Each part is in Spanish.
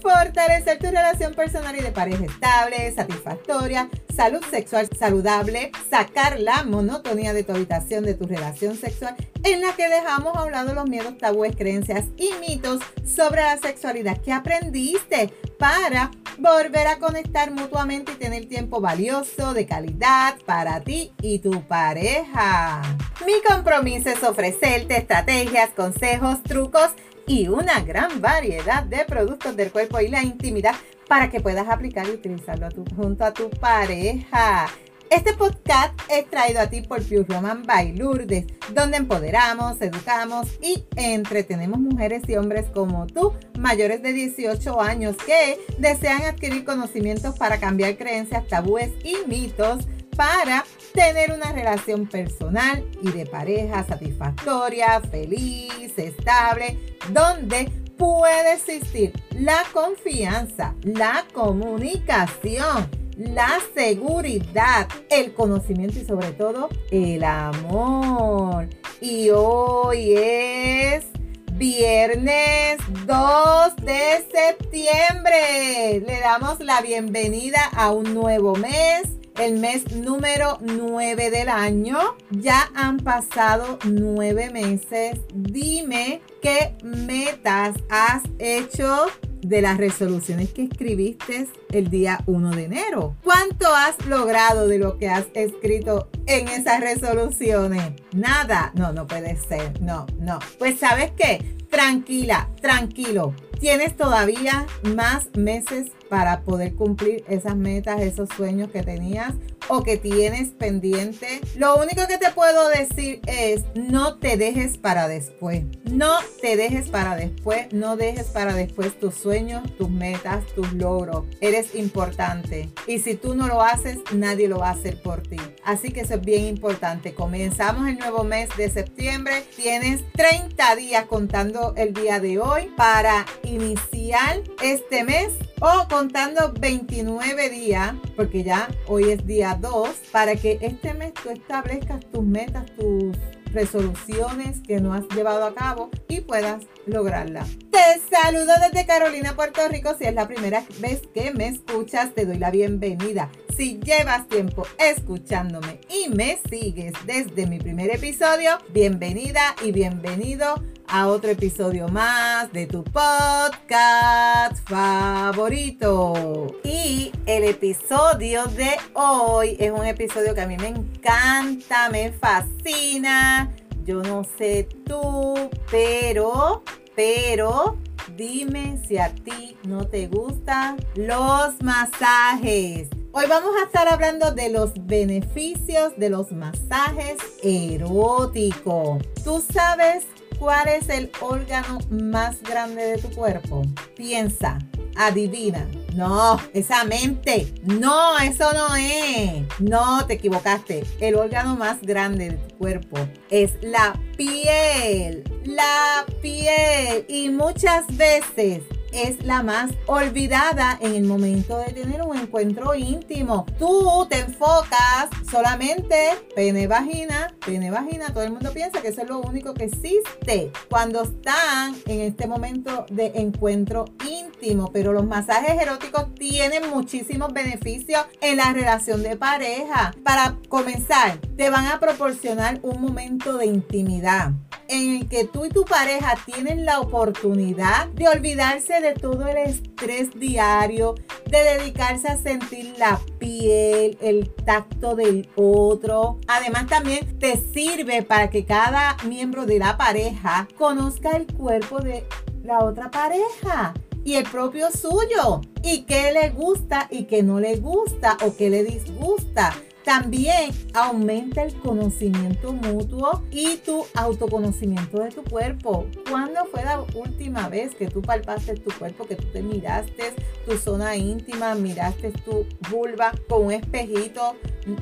fortalecer tu relación personal y de pareja estable, satisfactoria, salud sexual saludable, sacar la monotonía de tu habitación, de tu relación sexual, en la que dejamos a un lado los miedos, tabúes, creencias y mitos sobre la sexualidad que aprendiste para volver a conectar mutuamente y tener tiempo valioso, de calidad para ti y tu pareja. Mi compromiso es ofrecerte estrategias, consejos, trucos y una gran variedad de productos del cuerpo y la intimidad para que puedas aplicar y utilizarlo junto a tu pareja. Este podcast es traído a ti por Pure Roman by Lourdes, donde empoderamos, educamos y entretenemos mujeres y hombres como tú, mayores de 18 años, que desean adquirir conocimientos para cambiar creencias, tabúes y mitos para tener una relación personal y de pareja satisfactoria, feliz, estable, donde puede existir la confianza, la comunicación la seguridad, el conocimiento y sobre todo el amor. Y hoy es viernes 2 de septiembre. Le damos la bienvenida a un nuevo mes el mes número 9 del año. Ya han pasado nueve meses. Dime qué metas has hecho de las resoluciones que escribiste el día 1 de enero. ¿Cuánto has logrado de lo que has escrito en esas resoluciones? Nada. No, no puede ser. No, no. Pues sabes qué? Tranquila, tranquilo. Tienes todavía más meses para poder cumplir esas metas, esos sueños que tenías o que tienes pendiente. Lo único que te puedo decir es no te dejes para después. No te dejes para después. No dejes para después tus sueños, tus metas, tus logros. Eres importante. Y si tú no lo haces, nadie lo va a hacer por ti. Así que eso es bien importante. Comenzamos el nuevo mes de septiembre. Tienes 30 días contando el día de hoy para iniciar este mes o contando 29 días, porque ya hoy es día 2, para que este mes tú establezcas tus metas, tus resoluciones que no has llevado a cabo y puedas lograrla. Te saludo desde Carolina, Puerto Rico. Si es la primera vez que me escuchas, te doy la bienvenida. Si llevas tiempo escuchándome y me sigues desde mi primer episodio, bienvenida y bienvenido a otro episodio más de tu podcast favorito. Y el episodio de hoy es un episodio que a mí me encanta, me fascina. Yo no sé tú, pero, pero, dime si a ti no te gustan los masajes. Hoy vamos a estar hablando de los beneficios de los masajes eróticos. ¿Tú sabes ¿Cuál es el órgano más grande de tu cuerpo? Piensa, adivina. No, esa mente. No, eso no es. No, te equivocaste. El órgano más grande de tu cuerpo es la piel. La piel. Y muchas veces es la más olvidada en el momento de tener un encuentro íntimo. Tú te enfocas solamente pene vagina, pene vagina, todo el mundo piensa que eso es lo único que existe cuando están en este momento de encuentro íntimo, pero los masajes eróticos tienen muchísimos beneficios en la relación de pareja. Para comenzar, te van a proporcionar un momento de intimidad en el que tú y tu pareja tienen la oportunidad de olvidarse de todo el estrés diario, de dedicarse a sentir la piel, el tacto del otro. Además también te sirve para que cada miembro de la pareja conozca el cuerpo de la otra pareja y el propio suyo y qué le gusta y qué no le gusta o qué le disgusta. También aumenta el conocimiento mutuo y tu autoconocimiento de tu cuerpo. ¿Cuándo fue la última vez que tú palpaste tu cuerpo, que tú te miraste tu zona íntima, miraste tu vulva con un espejito?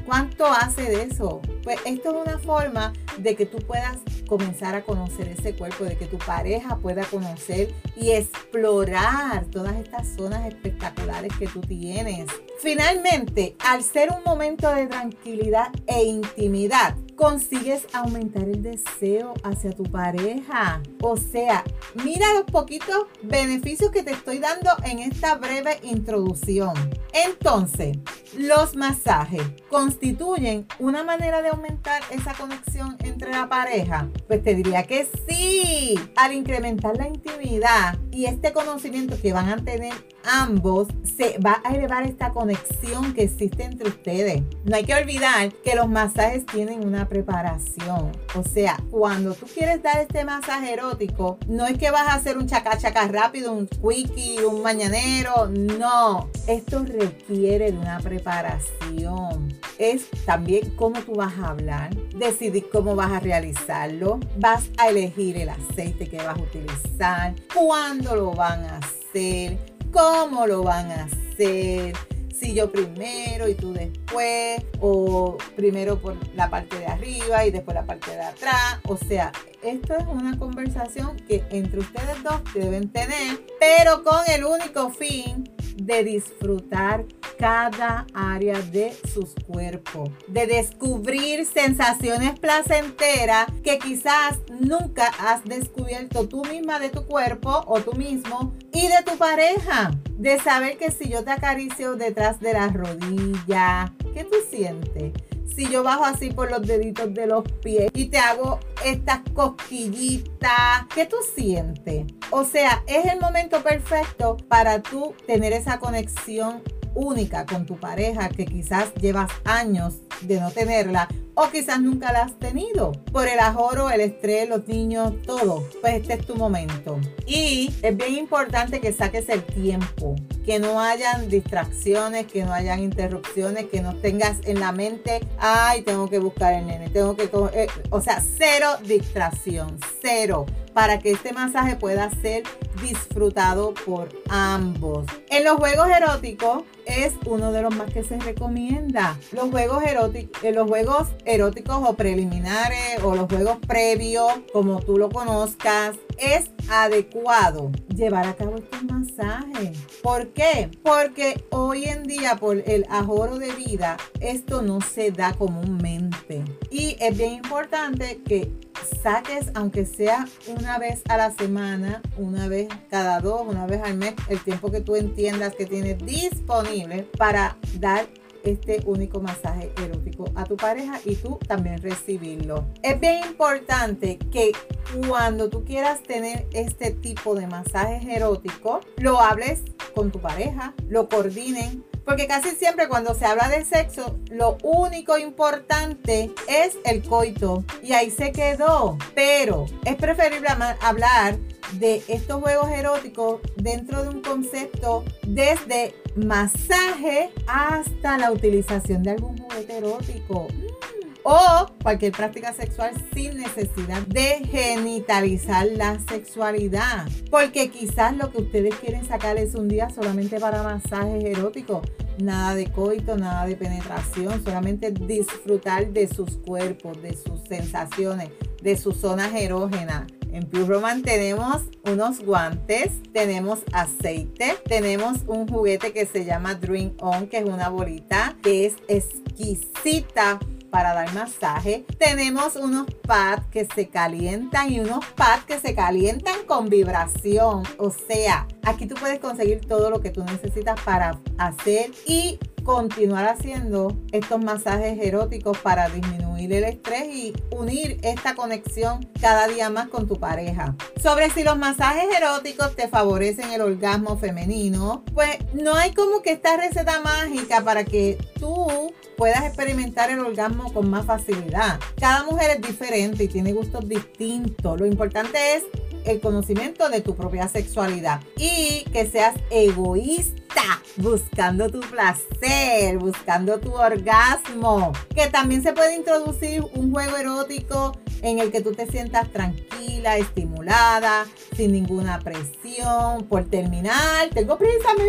¿Cuánto hace de eso? Pues esto es una forma de que tú puedas comenzar a conocer ese cuerpo, de que tu pareja pueda conocer y explorar todas estas zonas espectaculares que tú tienes. Finalmente, al ser un momento de tranquilidad e intimidad, consigues aumentar el deseo hacia tu pareja. O sea, mira los poquitos beneficios que te estoy dando en esta breve introducción. Entonces, los masajes constituyen una manera de aumentar esa conexión entre la pareja. Pues te diría que sí. Al incrementar la intimidad y este conocimiento que van a tener ambos, se va a elevar esta conexión que existe entre ustedes. No hay que olvidar que los masajes tienen una preparación. O sea, cuando tú quieres dar este masaje erótico, no es que vas a hacer un chaca chaca rápido, un quickie, un mañanero. No, esto requiere de una preparación. Es también cómo tú vas a hablar, decidir cómo vas a realizarlo, vas a elegir el aceite que vas a utilizar, cuándo lo van a hacer, cómo lo van a hacer si yo primero y tú después, o primero por la parte de arriba y después la parte de atrás. O sea, esto es una conversación que entre ustedes dos deben tener, pero con el único fin de disfrutar cada área de sus cuerpos, de descubrir sensaciones placenteras que quizás nunca has descubierto tú misma de tu cuerpo o tú mismo y de tu pareja, de saber que si yo te acaricio detrás de la rodilla, ¿qué tú sientes? Si yo bajo así por los deditos de los pies y te hago estas cosquillitas, ¿qué tú sientes? O sea, es el momento perfecto para tú tener esa conexión única con tu pareja que quizás llevas años de no tenerla o quizás nunca la has tenido por el ajoro, el estrés, los niños, todo. Pues este es tu momento. Y es bien importante que saques el tiempo, que no hayan distracciones, que no hayan interrupciones, que no tengas en la mente, ay, tengo que buscar el nene, tengo que, eh, o sea, cero distracción, cero para que este masaje pueda ser disfrutado por ambos. En los juegos eróticos es uno de los más que se recomienda. Los juegos eróticos, eh, los juegos eróticos o preliminares o los juegos previos, como tú lo conozcas, es adecuado llevar a cabo estos masajes. ¿Por qué? Porque hoy en día por el ahorro de vida esto no se da comúnmente y es bien importante que saques, aunque sea una vez a la semana, una vez cada dos, una vez al mes, el tiempo que tú entiendas que tienes disponible para dar este único masaje erótico a tu pareja y tú también recibirlo. Es bien importante que cuando tú quieras tener este tipo de masajes eróticos, lo hables con tu pareja, lo coordinen porque casi siempre cuando se habla de sexo, lo único importante es el coito. Y ahí se quedó. Pero es preferible hablar de estos juegos eróticos dentro de un concepto desde masaje hasta la utilización de algún juguete erótico o cualquier práctica sexual sin necesidad de genitalizar la sexualidad. Porque quizás lo que ustedes quieren sacar es un día solamente para masajes eróticos. Nada de coito, nada de penetración, solamente disfrutar de sus cuerpos, de sus sensaciones, de sus zonas erógenas. En Pure Roman tenemos unos guantes, tenemos aceite, tenemos un juguete que se llama Dream On, que es una bolita que es exquisita para dar masaje. Tenemos unos pads que se calientan y unos pads que se calientan con vibración. O sea, aquí tú puedes conseguir todo lo que tú necesitas para hacer y continuar haciendo estos masajes eróticos para disminuir el estrés y unir esta conexión cada día más con tu pareja. Sobre si los masajes eróticos te favorecen el orgasmo femenino, pues no hay como que esta receta mágica para que tú puedas experimentar el orgasmo con más facilidad. Cada mujer es diferente y tiene gustos distintos. Lo importante es el conocimiento de tu propia sexualidad y que seas egoísta buscando tu placer, buscando tu orgasmo. Que también se puede introducir un juego erótico en el que tú te sientas tranquila, estimulada, sin ninguna presión, por terminar, tengo prisa, me,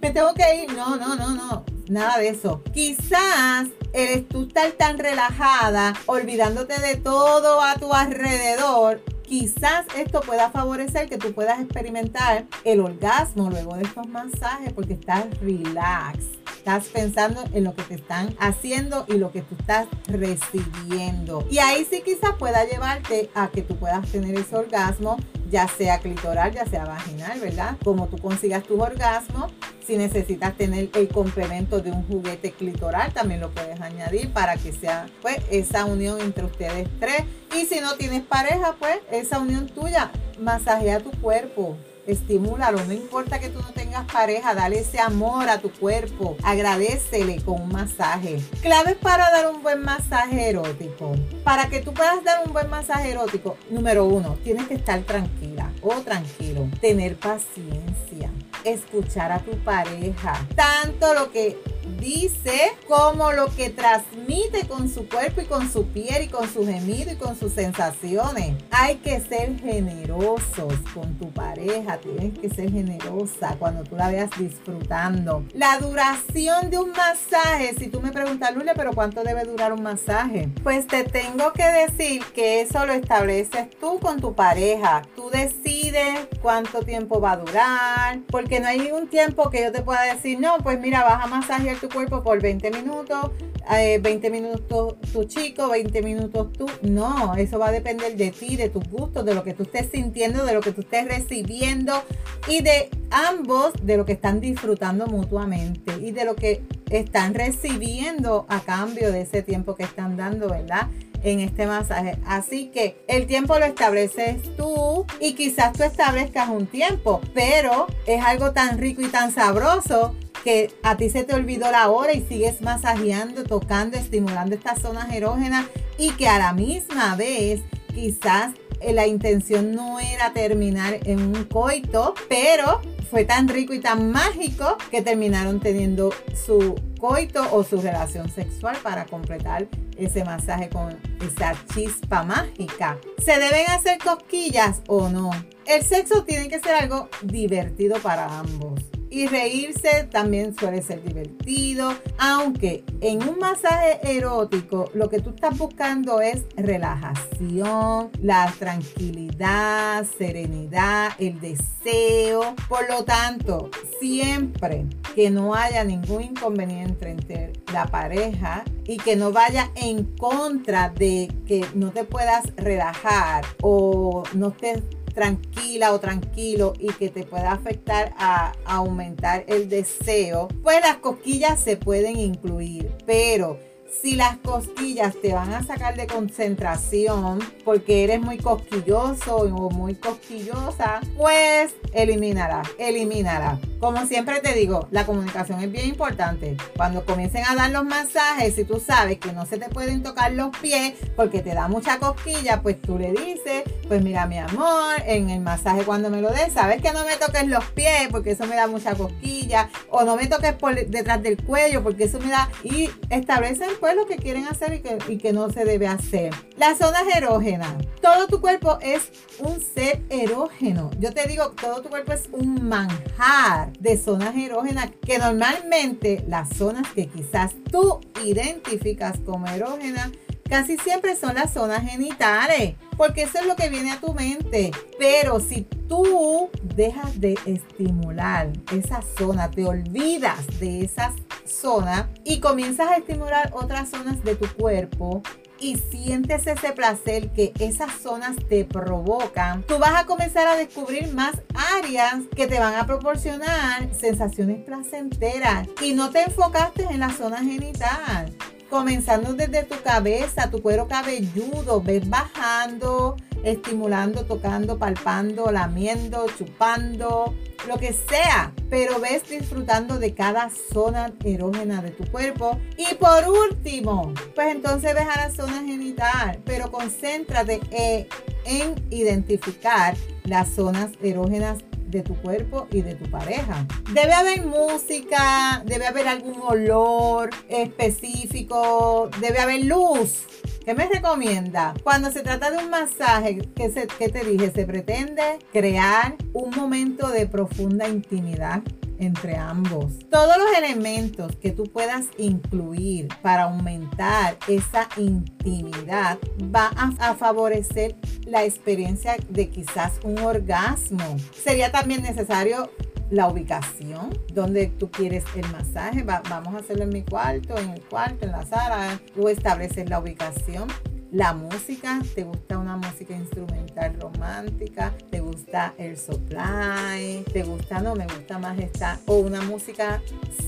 me tengo que ir. No, no, no, no, nada de eso. Quizás eres tú estar tan relajada, olvidándote de todo a tu alrededor, quizás esto pueda favorecer que tú puedas experimentar el orgasmo luego de estos masajes porque estás relax. Estás pensando en lo que te están haciendo y lo que tú estás recibiendo. Y ahí sí quizás pueda llevarte a que tú puedas tener ese orgasmo, ya sea clitoral, ya sea vaginal, ¿verdad? Como tú consigas tu orgasmo. Si necesitas tener el complemento de un juguete clitoral, también lo puedes añadir para que sea pues esa unión entre ustedes tres. Y si no tienes pareja, pues esa unión tuya, masajea tu cuerpo estimúlalo, no importa que tú no tengas pareja, dale ese amor a tu cuerpo, agradecele con un masaje. Claves para dar un buen masaje erótico. Para que tú puedas dar un buen masaje erótico, número uno, tienes que estar tranquila o tranquilo, tener paciencia, escuchar a tu pareja, tanto lo que dice como lo que transmite con su cuerpo y con su piel y con su gemido y con sus sensaciones. Hay que ser generosos con tu pareja, tienes que ser generosa cuando tú la veas disfrutando. La duración de un masaje, si tú me preguntas, Lule, pero ¿cuánto debe durar un masaje? Pues te tengo que decir que eso lo estableces tú con tu pareja. Tú decides cuánto tiempo va a durar, porque no hay un tiempo que yo te pueda decir, no, pues mira, vas a masajear tu cuerpo por 20 minutos, 20 eh, minutos tu chico, 20 minutos tú. No, eso va a depender de ti, de tus gustos, de lo que tú estés sintiendo, de lo que tú estés recibiendo y de ambos, de lo que están disfrutando mutuamente y de lo que están recibiendo a cambio de ese tiempo que están dando, ¿verdad? en este masaje. Así que el tiempo lo estableces tú y quizás tú establezcas un tiempo, pero es algo tan rico y tan sabroso que a ti se te olvidó la hora y sigues masajeando, tocando, estimulando estas zonas erógenas y que a la misma vez quizás eh, la intención no era terminar en un coito, pero fue tan rico y tan mágico que terminaron teniendo su coito o su relación sexual para completar ese masaje con esa chispa mágica. ¿Se deben hacer cosquillas o no? El sexo tiene que ser algo divertido para ambos. Y reírse también suele ser divertido, aunque en un masaje erótico lo que tú estás buscando es relajación, la tranquilidad, serenidad, el deseo. Por lo tanto, siempre que no haya ningún inconveniente entre la pareja y que no vaya en contra de que no te puedas relajar o no estés tranquila o tranquilo y que te pueda afectar a, aumentar el deseo, pues las cosquillas se pueden incluir, pero si las cosquillas te van a sacar de concentración porque eres muy cosquilloso o muy cosquillosa, pues eliminará, eliminará. Como siempre te digo, la comunicación es bien importante. Cuando comiencen a dar los masajes, si tú sabes que no se te pueden tocar los pies porque te da mucha cosquilla, pues tú le dices, pues mira mi amor, en el masaje cuando me lo des, sabes que no me toques los pies porque eso me da mucha cosquilla, o no me toques por detrás del cuello porque eso me da... Y establecen pues lo que quieren hacer y que, y que no se debe hacer. Las zonas erógenas. Todo tu cuerpo es un ser erógeno. Yo te digo, todo tu cuerpo es un manjar de zonas erógenas que normalmente las zonas que quizás tú identificas como erógenas casi siempre son las zonas genitales, porque eso es lo que viene a tu mente. Pero si tú dejas de estimular esa zona, te olvidas de esa zona y comienzas a estimular otras zonas de tu cuerpo, y sientes ese placer que esas zonas te provocan, tú vas a comenzar a descubrir más áreas que te van a proporcionar sensaciones placenteras y no te enfocaste en la zona genital. Comenzando desde tu cabeza, tu cuero cabelludo, ves bajando, estimulando, tocando, palpando, lamiendo, chupando, lo que sea, pero ves disfrutando de cada zona erógena de tu cuerpo. Y por último, pues entonces ves a la zona genital, pero concéntrate eh, en identificar las zonas erógenas de tu cuerpo y de tu pareja. Debe haber música, debe haber algún olor específico, debe haber luz ¿Qué me recomienda? Cuando se trata de un masaje, ¿qué, se, te dije? Se pretende crear un momento de profunda intimidad entre ambos. Todos los elementos que tú puedas incluir para aumentar esa intimidad va a, favorecer la experiencia de quizás un orgasmo. Sería también necesario la ubicación donde tú quieres el masaje. vamos a hacerlo en mi cuarto, en el cuarto, en la sala. Tú estableces la ubicación la música, te gusta una música instrumental romántica, te gusta el supply, te gusta, no, me gusta más esta, o una música,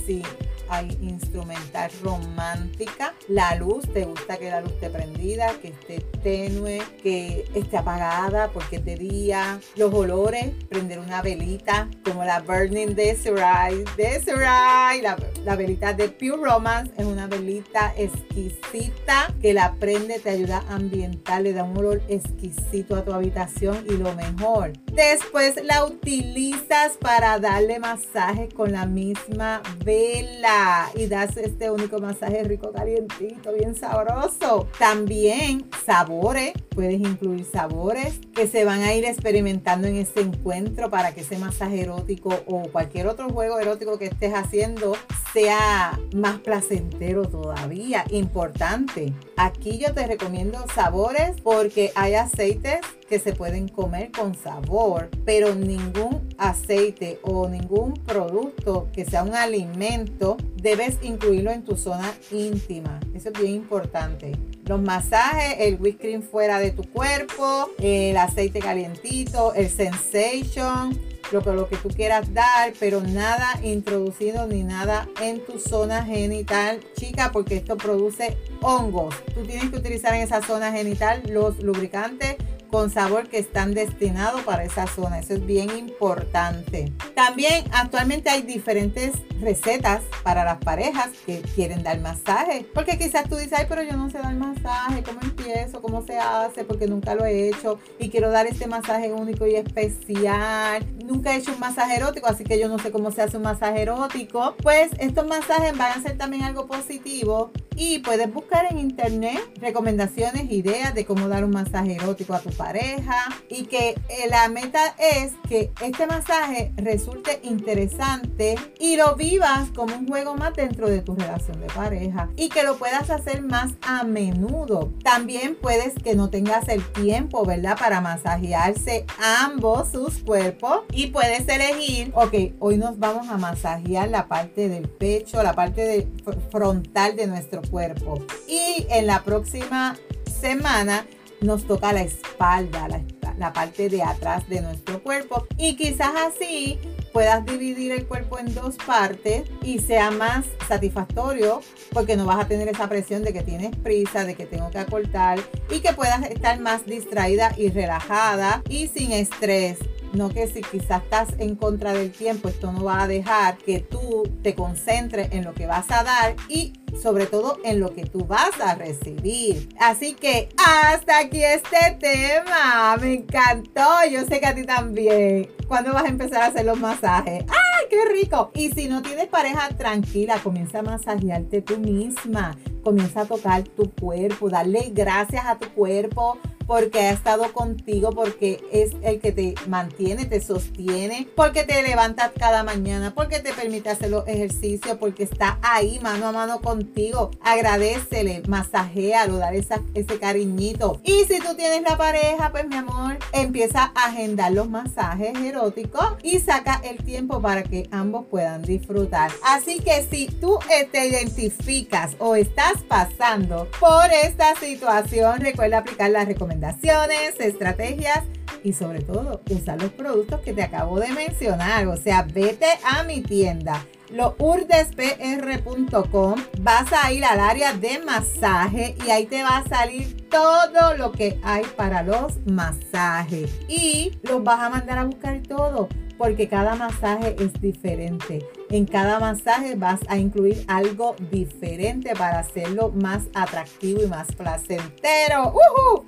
sí, instrumental romántica. La luz, te gusta que la luz esté prendida, que esté tenue, que esté apagada porque es de día. Los olores, prender una velita como la Burning Desiree. Desiree, la, la velita de Pure Romance es una velita exquisita que la prende, te ayuda a ambientar, le da un olor exquisito a tu habitación y lo mejor. Después la utilizas para darle masaje con la misma vela y das este único masaje rico, calientito, bien sabroso. También sabores, puedes incluir sabores que se van a ir experimentando en este encuentro para que ese masaje erótico o cualquier otro juego erótico que estés haciendo sea más placentero todavía. Importante. Aquí yo te recomiendo sabores porque hay aceites que se pueden comer con sabor, pero ningún aceite o ningún producto que sea un alimento debes incluirlo en tu zona íntima. Eso es bien importante. Los masajes, el whipped cream fuera de tu cuerpo, el aceite calientito, el sensation, lo que, lo que tú quieras dar, pero nada introducido ni nada en tu zona genital, chica, porque esto produce hongos. Tú tienes que utilizar en esa zona genital los lubricantes con sabor que están destinados para esa zona. Eso es bien importante. También actualmente hay diferentes recetas para las parejas que quieren dar masaje. Porque quizás tú dices, ay, pero yo no sé dar masaje, ¿cómo empiezo? ¿Cómo se hace? Porque nunca lo he hecho y quiero dar este masaje único y especial. Nunca he hecho un masaje erótico, así que yo no sé cómo se hace un masaje erótico. Pues estos masajes van a ser también algo positivo y puedes buscar en internet recomendaciones, ideas de cómo dar un masaje erótico a tu pareja y que eh, la meta es que este masaje resulte interesante y lo vivas como un juego más dentro de tu relación de pareja y que lo puedas hacer más a menudo. También puedes que no tengas el tiempo, ¿verdad? Para masajearse ambos sus cuerpos y puedes elegir, ok, hoy nos vamos a masajear la parte del pecho, la parte de, frontal de nuestro cuerpo. Y en la próxima semana nos toca la espalda, la, la parte de atrás de nuestro cuerpo. Y quizás así puedas dividir el cuerpo en dos partes y sea más satisfactorio porque no vas a tener esa presión de que tienes prisa, de que tengo que acortar y que puedas estar más distraída y relajada y sin estrés. No que si quizás estás en contra del tiempo, esto no va a dejar que tú te concentres en lo que vas a dar y sobre todo en lo que tú vas a recibir. Así que hasta aquí este tema. Me encantó. Yo sé que a ti también. ¿Cuándo vas a empezar a hacer los masajes? ¡Ay, qué rico! Y si no tienes pareja, tranquila, comienza a masajearte tú misma. Comienza a tocar tu cuerpo, darle gracias a tu cuerpo porque ha estado contigo, porque es el que te mantiene, te sostiene, porque te levantas cada mañana, porque te permite hacer los ejercicios, porque está ahí mano a mano contigo. Agradecele, masajéalo, dar ese cariñito. Y si tú tienes la pareja, pues mi amor, empieza a agendar los masajes eróticos y saca el tiempo para que ambos puedan disfrutar. Así que si tú te identificas o estás pasando por esta situación, recuerda aplicar las recomendaciones recomendaciones, estrategias y sobre todo usar los productos que te acabo de mencionar. O sea, vete a mi tienda lourdespr.com, vas a ir al área de masaje y ahí te va a salir todo lo que hay para los masajes y los vas a mandar a buscar todo porque cada masaje es diferente. En cada masaje vas a incluir algo diferente para hacerlo más atractivo y más placentero.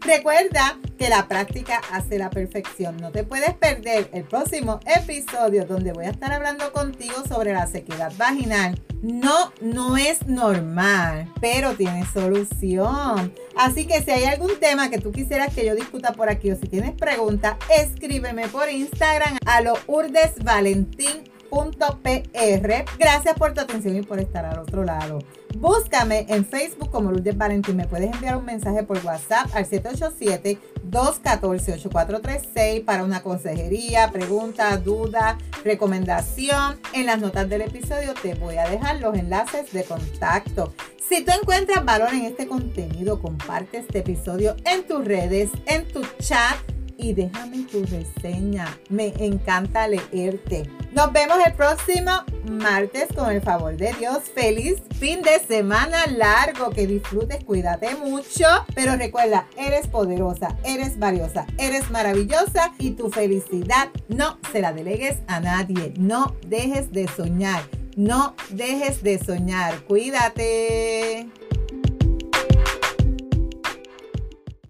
Recuerda que la práctica hace la perfección. No te puedes perder el próximo episodio donde voy a estar hablando contigo sobre la sequedad vaginal. No, no es normal, pero tiene solución. Así que si hay algún tema que tú quisieras que yo discuta por aquí o si tienes preguntas, escríbeme por Instagram a lo urdesvalentín .pr. Gracias por tu atención y por estar al otro lado. Búscame en Facebook como Lourdes Valentín. Me puedes enviar un mensaje por WhatsApp al 787-214-8436 para una consejería, pregunta, duda, recomendación. En las notas del episodio te voy a dejar los enlaces de contacto. Si tú encuentras valor en este contenido, comparte este episodio en tus redes, en tu chat y déjame tu reseña. Me encanta leerte. Nos vemos el próximo martes con el favor de Dios. Feliz fin de semana largo. Que disfrutes, cuídate mucho. Pero recuerda, eres poderosa, eres valiosa, eres maravillosa y tu felicidad no se la delegues a nadie. No dejes de soñar. No dejes de soñar. Cuídate.